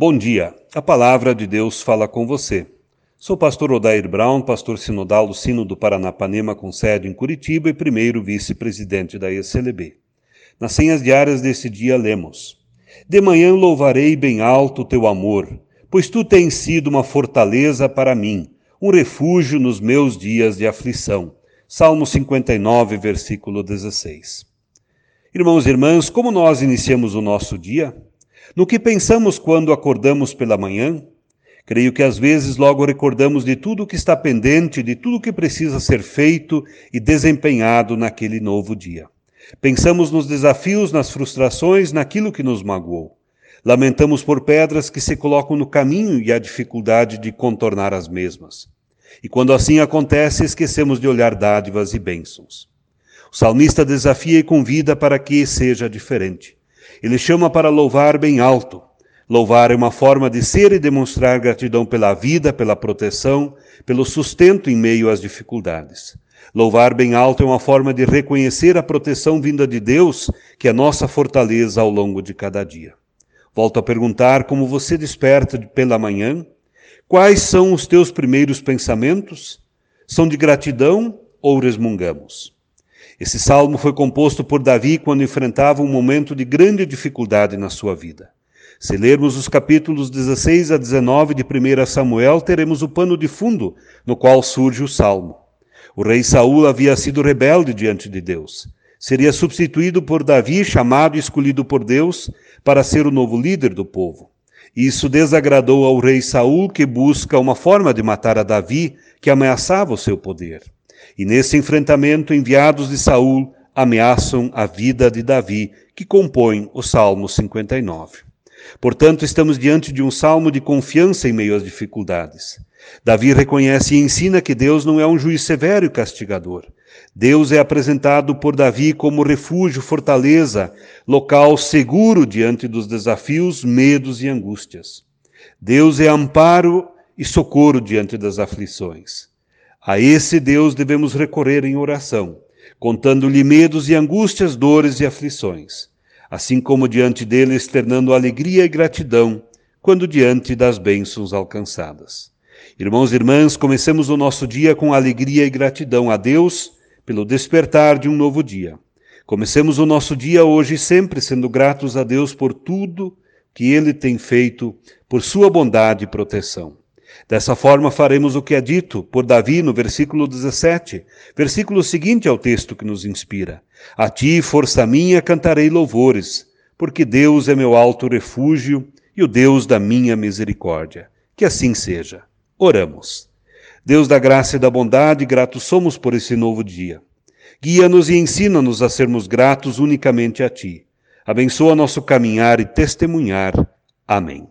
Bom dia, a palavra de Deus fala com você. Sou pastor Odair Brown, pastor sinodal do Sino do Paranapanema com sede em Curitiba e primeiro vice-presidente da ECLB. Nas senhas diárias desse dia lemos: De manhã louvarei bem alto o teu amor, pois tu tens sido uma fortaleza para mim, um refúgio nos meus dias de aflição. Salmo 59, versículo 16. Irmãos e irmãs, como nós iniciamos o nosso dia? No que pensamos quando acordamos pela manhã? Creio que às vezes logo recordamos de tudo o que está pendente, de tudo o que precisa ser feito e desempenhado naquele novo dia. Pensamos nos desafios, nas frustrações, naquilo que nos magoou. Lamentamos por pedras que se colocam no caminho e a dificuldade de contornar as mesmas. E quando assim acontece, esquecemos de olhar dádivas e bênçãos. O salmista desafia e convida para que seja diferente. Ele chama para louvar bem alto. Louvar é uma forma de ser e demonstrar gratidão pela vida, pela proteção, pelo sustento em meio às dificuldades. Louvar bem alto é uma forma de reconhecer a proteção vinda de Deus, que é nossa fortaleza ao longo de cada dia. Volto a perguntar como você desperta pela manhã? Quais são os teus primeiros pensamentos? São de gratidão ou resmungamos? Esse salmo foi composto por Davi quando enfrentava um momento de grande dificuldade na sua vida. Se lermos os capítulos 16 a 19 de 1 Samuel, teremos o pano de fundo no qual surge o salmo. O rei Saul havia sido rebelde diante de Deus. Seria substituído por Davi, chamado e escolhido por Deus para ser o novo líder do povo. Isso desagradou ao rei Saul, que busca uma forma de matar a Davi, que ameaçava o seu poder. E nesse enfrentamento, enviados de Saul ameaçam a vida de Davi, que compõe o Salmo 59. Portanto, estamos diante de um salmo de confiança em meio às dificuldades. Davi reconhece e ensina que Deus não é um juiz severo e castigador. Deus é apresentado por Davi como refúgio, fortaleza, local seguro diante dos desafios, medos e angústias. Deus é amparo e socorro diante das aflições. A esse Deus devemos recorrer em oração, contando-lhe medos e angústias, dores e aflições, assim como diante dele externando alegria e gratidão quando diante das bênçãos alcançadas. Irmãos e irmãs, comecemos o nosso dia com alegria e gratidão a Deus pelo despertar de um novo dia. Comecemos o nosso dia hoje sempre sendo gratos a Deus por tudo que Ele tem feito, por Sua bondade e proteção. Dessa forma faremos o que é dito por Davi no versículo 17, versículo seguinte ao texto que nos inspira. A ti, força minha, cantarei louvores, porque Deus é meu alto refúgio e o Deus da minha misericórdia. Que assim seja. Oramos. Deus da graça e da bondade, gratos somos por esse novo dia. Guia-nos e ensina-nos a sermos gratos unicamente a Ti. Abençoa nosso caminhar e testemunhar. Amém.